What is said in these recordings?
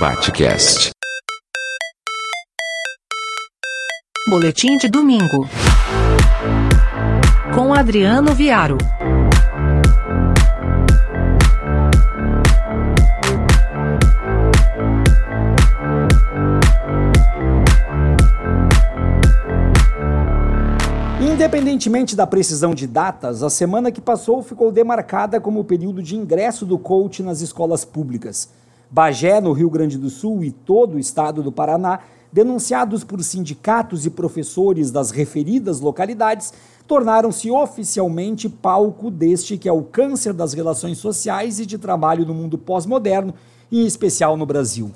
Batcast. Boletim de domingo. Com Adriano Viaro. Independentemente da precisão de datas, a semana que passou ficou demarcada como o período de ingresso do coach nas escolas públicas. Bagé, no Rio Grande do Sul e todo o estado do Paraná, denunciados por sindicatos e professores das referidas localidades, tornaram-se oficialmente palco deste que é o câncer das relações sociais e de trabalho no mundo pós-moderno, em especial no Brasil.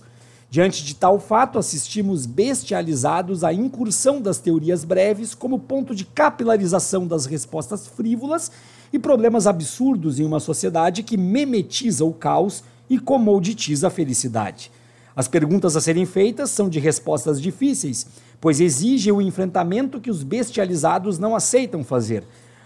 Diante de tal fato, assistimos bestializados à incursão das teorias breves como ponto de capilarização das respostas frívolas e problemas absurdos em uma sociedade que memetiza o caos e comoditiza a felicidade. As perguntas a serem feitas são de respostas difíceis, pois exigem o enfrentamento que os bestializados não aceitam fazer.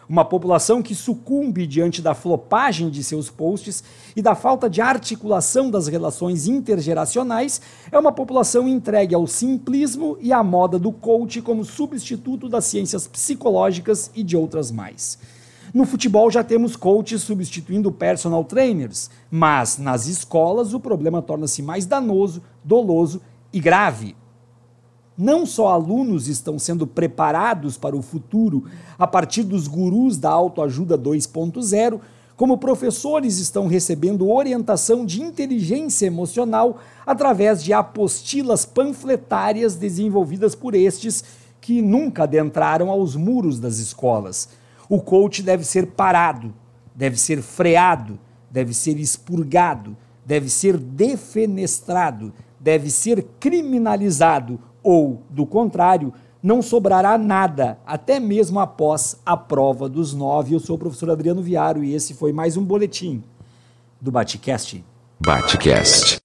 Uma população que sucumbe diante da flopagem de seus posts e da falta de articulação das relações intergeracionais é uma população entregue ao simplismo e à moda do coach como substituto das ciências psicológicas e de outras mais. No futebol já temos coaches substituindo personal trainers, mas nas escolas o problema torna-se mais danoso, doloso e grave. Não só alunos estão sendo preparados para o futuro a partir dos gurus da autoajuda 2.0, como professores estão recebendo orientação de inteligência emocional através de apostilas panfletárias desenvolvidas por estes que nunca adentraram aos muros das escolas. O coach deve ser parado, deve ser freado, deve ser expurgado, deve ser defenestrado, deve ser criminalizado ou, do contrário, não sobrará nada, até mesmo após a prova dos nove. Eu sou o professor Adriano Viaro e esse foi mais um boletim do Batcast. Batcast.